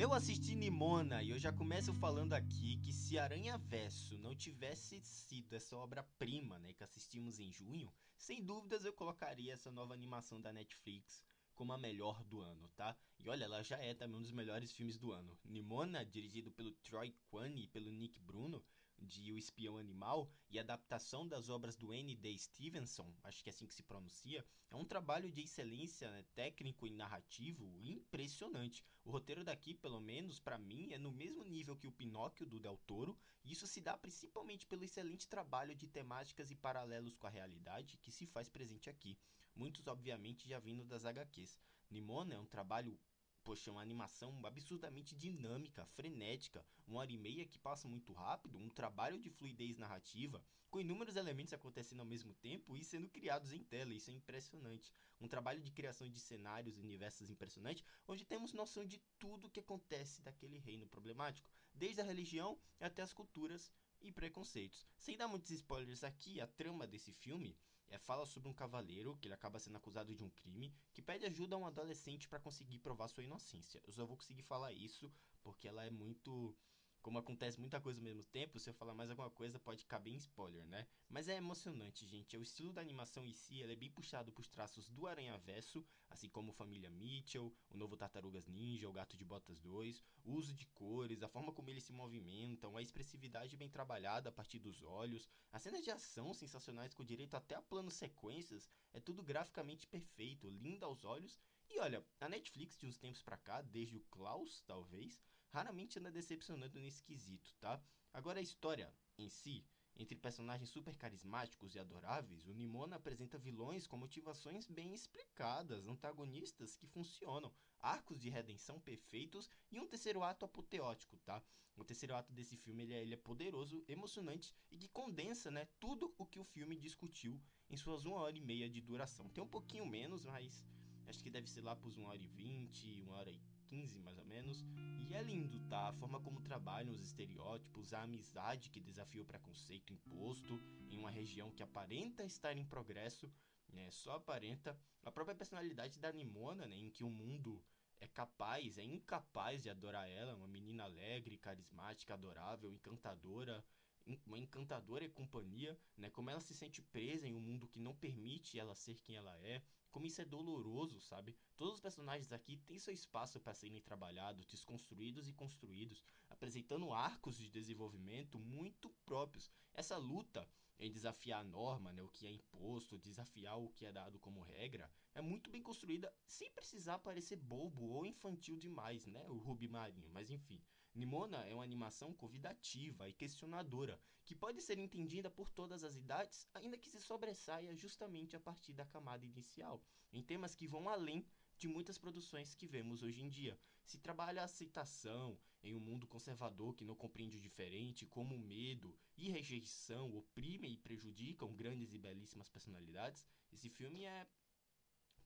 Eu assisti Nimona e eu já começo falando aqui que se Aranha Verso não tivesse sido essa obra-prima, né, que assistimos em junho, sem dúvidas eu colocaria essa nova animação da Netflix como a melhor do ano, tá? E olha, ela já é também um dos melhores filmes do ano. Nimona, dirigido pelo Troy Kwan e pelo Nick Bruno, de O Espião Animal e adaptação das obras do N.D. Stevenson, acho que é assim que se pronuncia, é um trabalho de excelência né, técnico e narrativo impressionante. O roteiro daqui, pelo menos para mim, é no mesmo nível que o Pinóquio do Del Toro, e isso se dá principalmente pelo excelente trabalho de temáticas e paralelos com a realidade que se faz presente aqui. Muitos, obviamente, já vindo das HQs. Nimona é um trabalho poxa, uma animação absurdamente dinâmica, frenética, uma hora e meia que passa muito rápido, um trabalho de fluidez narrativa, com inúmeros elementos acontecendo ao mesmo tempo e sendo criados em tela, isso é impressionante. Um trabalho de criação de cenários e universos impressionante, onde temos noção de tudo o que acontece daquele reino problemático, desde a religião até as culturas e preconceitos. Sem dar muitos spoilers aqui, a trama desse filme é, fala sobre um cavaleiro que ele acaba sendo acusado de um crime que pede ajuda a um adolescente para conseguir provar sua inocência. Eu só vou conseguir falar isso porque ela é muito como acontece muita coisa ao mesmo tempo, se eu falar mais alguma coisa pode caber em spoiler, né? Mas é emocionante, gente. É o estilo da animação em si, é bem puxado pros traços do Aranha Verso, assim como Família Mitchell, o novo Tartarugas Ninja, o Gato de Botas 2, o uso de cores, a forma como eles se movimentam, a expressividade bem trabalhada a partir dos olhos, as cenas de ação sensacionais com direito até a planos sequências, é tudo graficamente perfeito, lindo aos olhos. E olha, a Netflix de uns tempos pra cá, desde o Klaus, talvez, raramente anda decepcionando nesse quesito, tá? Agora a história em si, entre personagens super carismáticos e adoráveis, o Nimona apresenta vilões com motivações bem explicadas, antagonistas que funcionam, arcos de redenção perfeitos e um terceiro ato apoteótico, tá? O terceiro ato desse filme ele é, ele é poderoso, emocionante e que condensa, né, tudo o que o filme discutiu em suas uma hora e meia de duração. Tem um pouquinho menos, mas acho que deve ser lá por uma hora e vinte, uma hora 15 mais ou menos. E é lindo, tá? A forma como trabalham os estereótipos, a amizade que desafia o preconceito imposto em uma região que aparenta estar em progresso, né? Só aparenta. A própria personalidade da Nimona, né? Em que o mundo é capaz, é incapaz de adorar ela, uma menina alegre, carismática, adorável, encantadora, uma encantadora e companhia, né? Como ela se sente presa em um mundo que não permite ela ser quem ela é, como isso é doloroso, sabe? Todos os personagens aqui têm seu espaço para serem trabalhados, desconstruídos e construídos, apresentando arcos de desenvolvimento muito próprios. Essa luta em desafiar a norma, né, o que é imposto, desafiar o que é dado como regra, é muito bem construída sem precisar parecer bobo ou infantil demais, né? O Ruby Marinho, mas enfim. Nimona é uma animação convidativa e questionadora, que pode ser entendida por todas as idades, ainda que se sobressaia justamente a partir da camada inicial, em temas que vão além de muitas produções que vemos hoje em dia. Se trabalha a aceitação em um mundo conservador que não compreende o diferente, como medo e rejeição oprimem e prejudicam grandes e belíssimas personalidades, esse filme é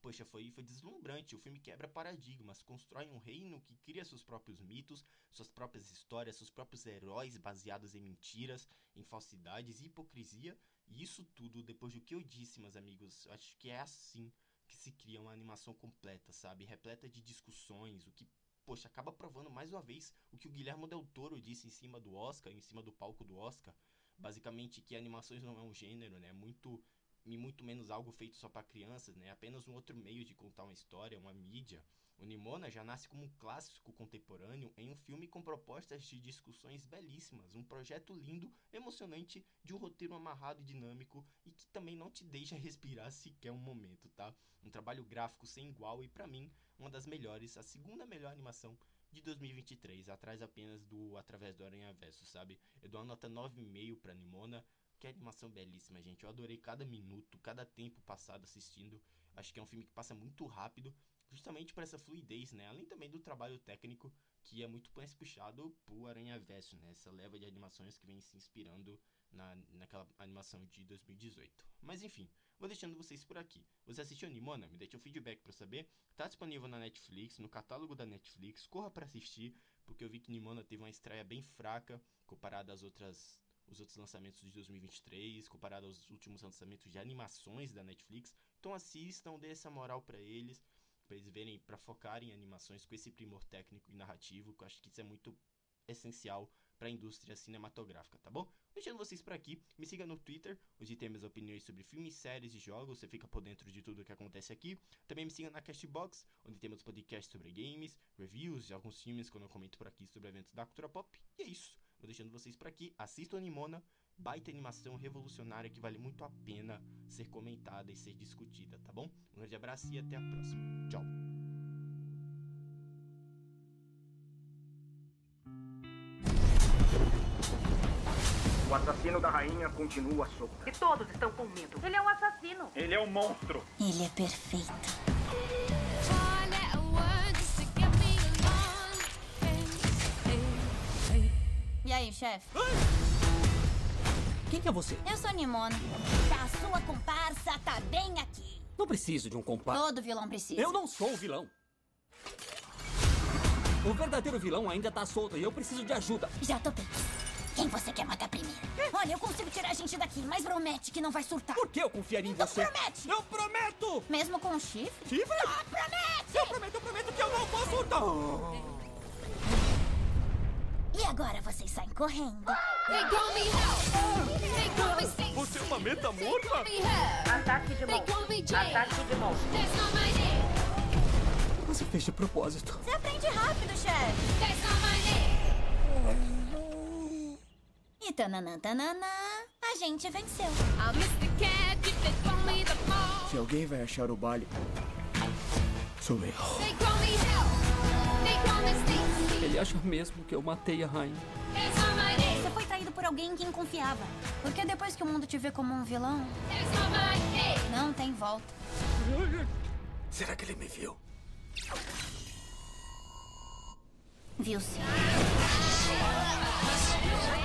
poxa, foi, foi deslumbrante. O filme quebra paradigmas, constrói um reino que cria seus próprios mitos, suas próprias histórias, seus próprios heróis baseados em mentiras, em falsidades e hipocrisia. E isso tudo, depois do que eu disse, meus amigos, acho que é assim que se cria uma animação completa, sabe? Repleta de discussões, o que, poxa, acaba provando mais uma vez o que o Guilherme Del Toro disse em cima do Oscar, em cima do palco do Oscar. Basicamente que animações não é um gênero, né? É muito e muito menos algo feito só para crianças, né? Apenas um outro meio de contar uma história, uma mídia. O Nimona já nasce como um clássico contemporâneo em um filme com propostas de discussões belíssimas, um projeto lindo, emocionante, de um roteiro amarrado e dinâmico e que também não te deixa respirar sequer um momento, tá? Um trabalho gráfico sem igual e para mim uma das melhores, a segunda melhor animação de 2023, atrás apenas do Através do Aranha Verso, sabe? Eu dou uma nota 9,5 para Nimona que animação belíssima, gente. Eu adorei cada minuto, cada tempo passado assistindo. Acho que é um filme que passa muito rápido, justamente por essa fluidez, né? Além também do trabalho técnico, que é muito mais puxado por Aranha Verso, né? Essa leva de animações que vem se inspirando na, naquela animação de 2018. Mas enfim, vou deixando vocês por aqui. Você assistiu Nimona? Me deixe um feedback para saber. Tá disponível na Netflix, no catálogo da Netflix. Corra para assistir, porque eu vi que Nimona teve uma estreia bem fraca comparada às outras os outros lançamentos de 2023, comparado aos últimos lançamentos de animações da Netflix. Então assistam, dê essa moral para eles. Pra eles verem, pra focar em animações com esse primor técnico e narrativo, que eu acho que isso é muito essencial para a indústria cinematográfica, tá bom? Deixando vocês por aqui, me siga no Twitter, onde tem minhas opiniões sobre filmes, séries e jogos, você fica por dentro de tudo que acontece aqui. Também me siga na Castbox, onde temos podcasts sobre games, reviews de alguns filmes quando eu comento por aqui sobre eventos da cultura pop. E é isso, vou deixando vocês por aqui, assistam Animona, baita animação revolucionária que vale muito a pena ser comentada e ser discutida, tá bom? Um grande abraço e até a próxima. Tchau! O assassino da rainha continua solto. E todos estão com medo. Ele é um assassino. Ele é um monstro. Ele é perfeito. Aí, chefe? Quem que é você? Eu sou Nimona. A sua comparsa tá bem aqui. Não preciso de um compadre. Todo vilão precisa. Eu não sou o vilão. O verdadeiro vilão ainda tá solto e eu preciso de ajuda. Já tô bem. Quem você quer matar primeiro? Olha, eu consigo tirar a gente daqui, mas promete que não vai surtar. Por que eu confiaria em Então você? promete! Eu prometo! Mesmo com o chifre? Chifre? Ah, promete! Eu prometo, eu prometo que eu não vou surtar! E agora vocês saem correndo. Você é uma meta morta? Ataque de monstro. Ataque de monstro. Você fez de propósito. Você aprende rápido, chefe. E tananã, tananã, a gente venceu. Se alguém vai achar o baile, sou eu. Ele acha mesmo que eu matei a rainha. Você foi traído por alguém em quem confiava. Porque depois que o mundo te vê como um vilão, não tem volta. Será que ele me viu? Viu sim.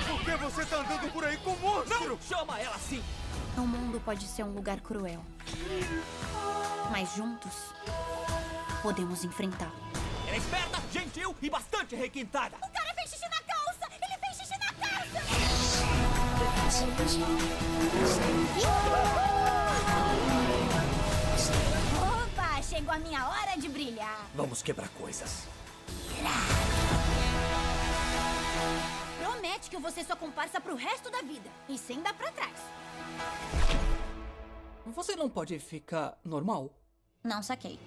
Por que você tá andando por aí com monstro? Chama ela assim! O mundo pode ser um lugar cruel. Mas juntos, podemos enfrentá-lo. É esperta, gentil e bastante requintada. O cara fez xixi na calça! Ele fez xixi na calça! Opa, chegou a minha hora de brilhar. Vamos quebrar coisas. Promete que eu vou ser sua comparsa pro resto da vida. E sem dar pra trás. Você não pode ficar normal? Não saquei.